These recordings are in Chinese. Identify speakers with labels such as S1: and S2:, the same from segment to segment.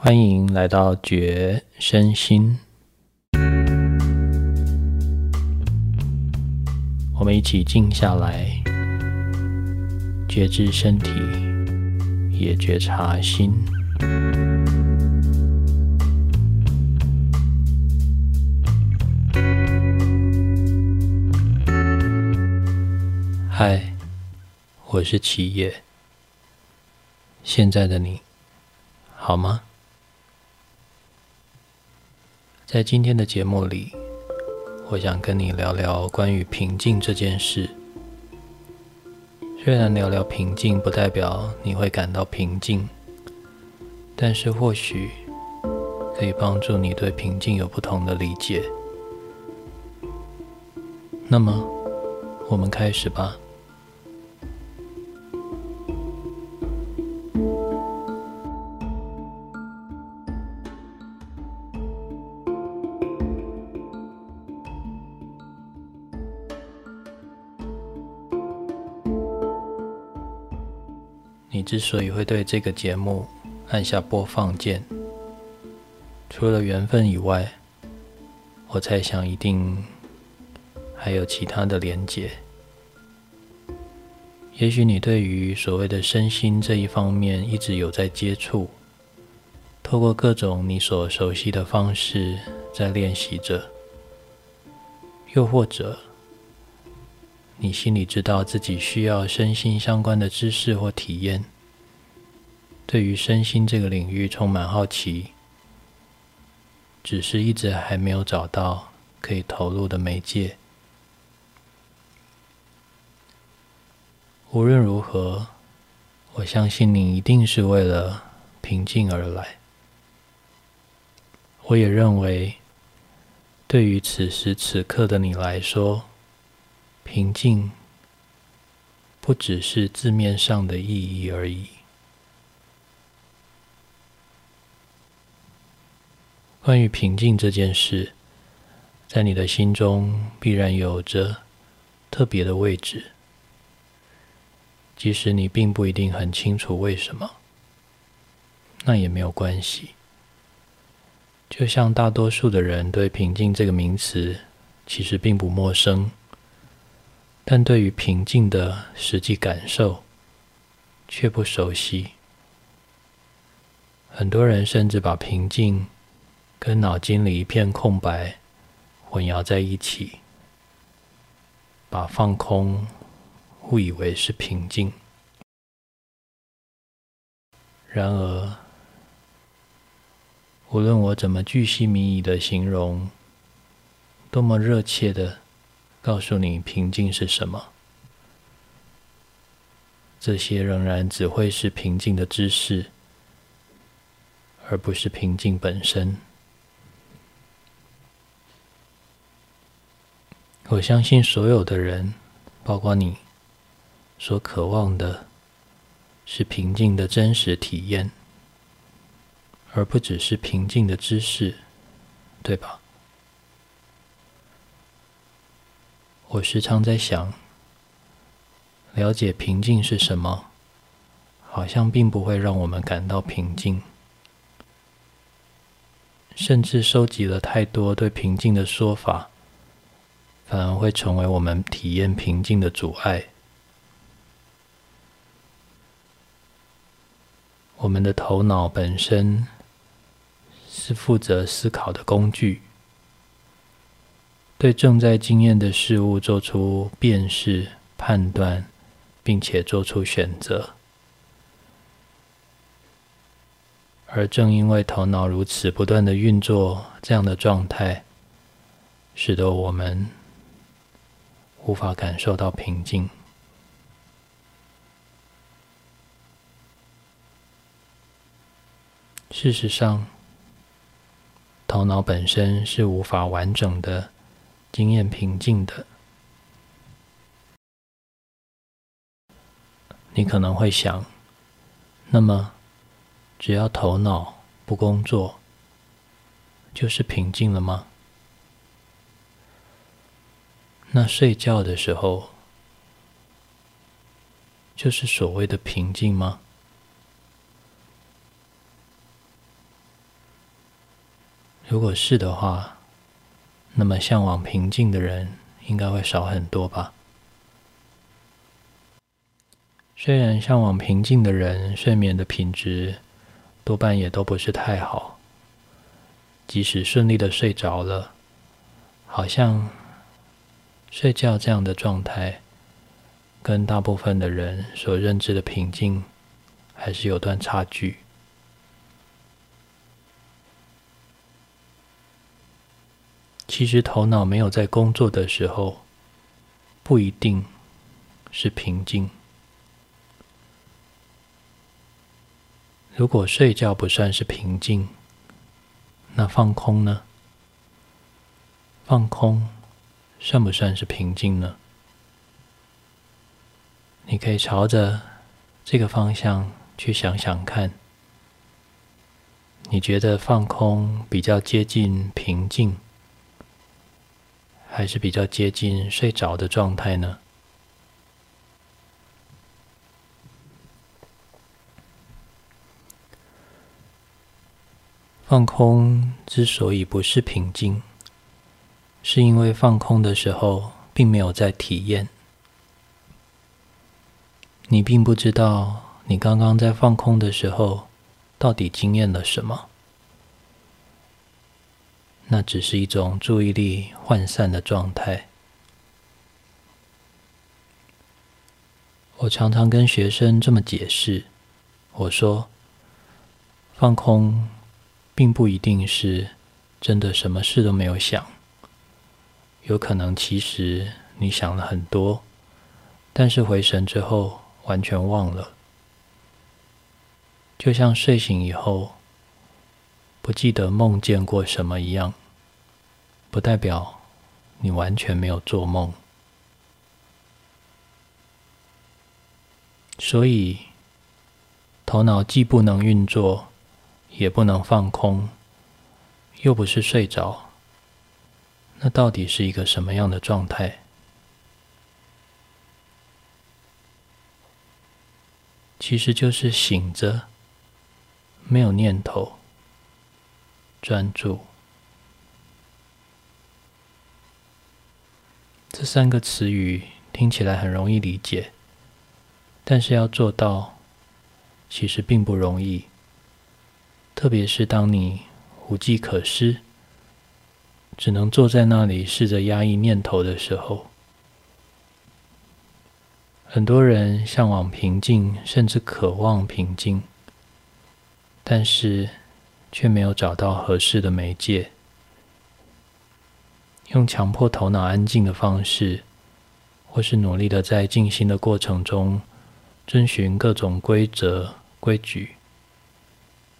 S1: 欢迎来到觉身心，我们一起静下来，觉知身体，也觉察心。嗨，我是七叶。现在的你好吗？在今天的节目里，我想跟你聊聊关于平静这件事。虽然聊聊平静不代表你会感到平静，但是或许可以帮助你对平静有不同的理解。那么，我们开始吧。你之所以会对这个节目按下播放键，除了缘分以外，我猜想一定还有其他的连结。也许你对于所谓的身心这一方面一直有在接触，透过各种你所熟悉的方式在练习着，又或者。你心里知道自己需要身心相关的知识或体验，对于身心这个领域充满好奇，只是一直还没有找到可以投入的媒介。无论如何，我相信你一定是为了平静而来。我也认为，对于此时此刻的你来说，平静不只是字面上的意义而已。关于平静这件事，在你的心中必然有着特别的位置，即使你并不一定很清楚为什么，那也没有关系。就像大多数的人对平静这个名词其实并不陌生。但对于平静的实际感受却不熟悉，很多人甚至把平静跟脑筋里一片空白混淆在一起，把放空误以为是平静。然而，无论我怎么巨细靡遗的形容，多么热切的。告诉你平静是什么？这些仍然只会是平静的知识，而不是平静本身。我相信所有的人，包括你，所渴望的是平静的真实体验，而不只是平静的知识，对吧？我时常在想，了解平静是什么，好像并不会让我们感到平静，甚至收集了太多对平静的说法，反而会成为我们体验平静的阻碍。我们的头脑本身是负责思考的工具。对正在经验的事物做出辨识、判断，并且做出选择。而正因为头脑如此不断的运作，这样的状态，使得我们无法感受到平静。事实上，头脑本身是无法完整的。经验平静的，你可能会想：那么，只要头脑不工作，就是平静了吗？那睡觉的时候，就是所谓的平静吗？如果是的话，那么向往平静的人应该会少很多吧。虽然向往平静的人睡眠的品质多半也都不是太好，即使顺利的睡着了，好像睡觉这样的状态，跟大部分的人所认知的平静还是有段差距。其实头脑没有在工作的时候，不一定是平静。如果睡觉不算是平静，那放空呢？放空算不算是平静呢？你可以朝着这个方向去想想看。你觉得放空比较接近平静？还是比较接近睡着的状态呢。放空之所以不是平静，是因为放空的时候并没有在体验，你并不知道你刚刚在放空的时候到底经验了什么。那只是一种注意力涣散的状态。我常常跟学生这么解释：我说，放空并不一定是真的什么事都没有想，有可能其实你想了很多，但是回神之后完全忘了，就像睡醒以后。不记得梦见过什么一样，不代表你完全没有做梦。所以，头脑既不能运作，也不能放空，又不是睡着，那到底是一个什么样的状态？其实就是醒着，没有念头。专注，这三个词语听起来很容易理解，但是要做到，其实并不容易。特别是当你无计可施，只能坐在那里试着压抑念头的时候，很多人向往平静，甚至渴望平静，但是。却没有找到合适的媒介，用强迫头脑安静的方式，或是努力的在静心的过程中遵循各种规则规矩，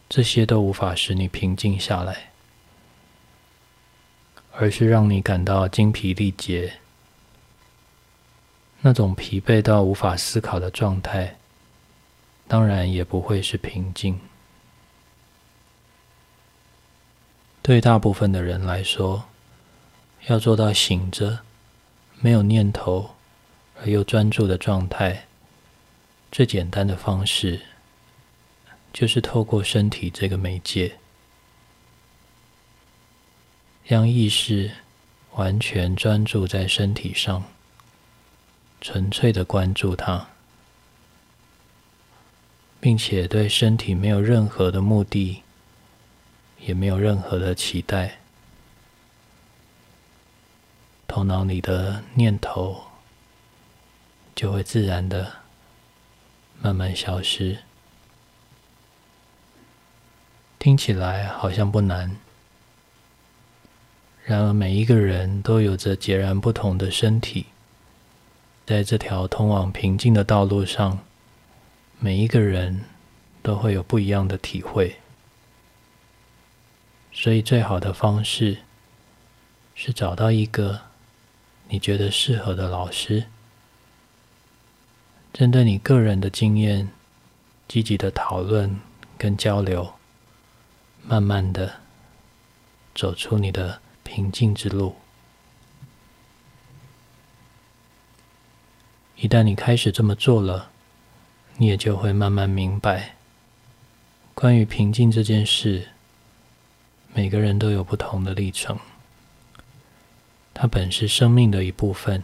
S1: 这些都无法使你平静下来，而是让你感到精疲力竭，那种疲惫到无法思考的状态，当然也不会是平静。对大部分的人来说，要做到醒着、没有念头而又专注的状态，最简单的方式就是透过身体这个媒介，让意识完全专注在身体上，纯粹的关注它，并且对身体没有任何的目的。也没有任何的期待，头脑里的念头就会自然的慢慢消失。听起来好像不难，然而每一个人都有着截然不同的身体，在这条通往平静的道路上，每一个人都会有不一样的体会。所以，最好的方式是找到一个你觉得适合的老师，针对你个人的经验，积极的讨论跟交流，慢慢的走出你的平静之路。一旦你开始这么做了，你也就会慢慢明白，关于平静这件事。每个人都有不同的历程，它本是生命的一部分，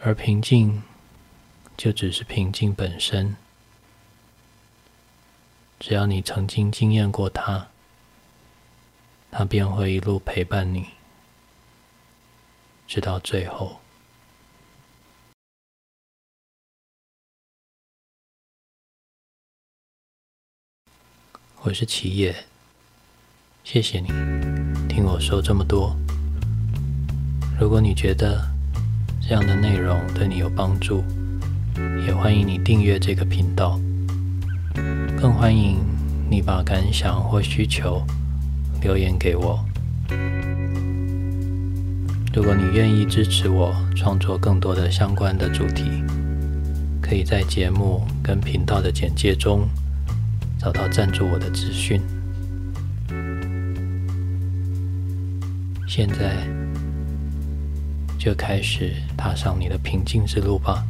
S1: 而平静就只是平静本身。只要你曾经经验过它，它便会一路陪伴你，直到最后。我是齐野，谢谢你听我说这么多。如果你觉得这样的内容对你有帮助，也欢迎你订阅这个频道。更欢迎你把感想或需求留言给我。如果你愿意支持我创作更多的相关的主题，可以在节目跟频道的简介中。找到赞助我的资讯。现在就开始踏上你的平静之路吧。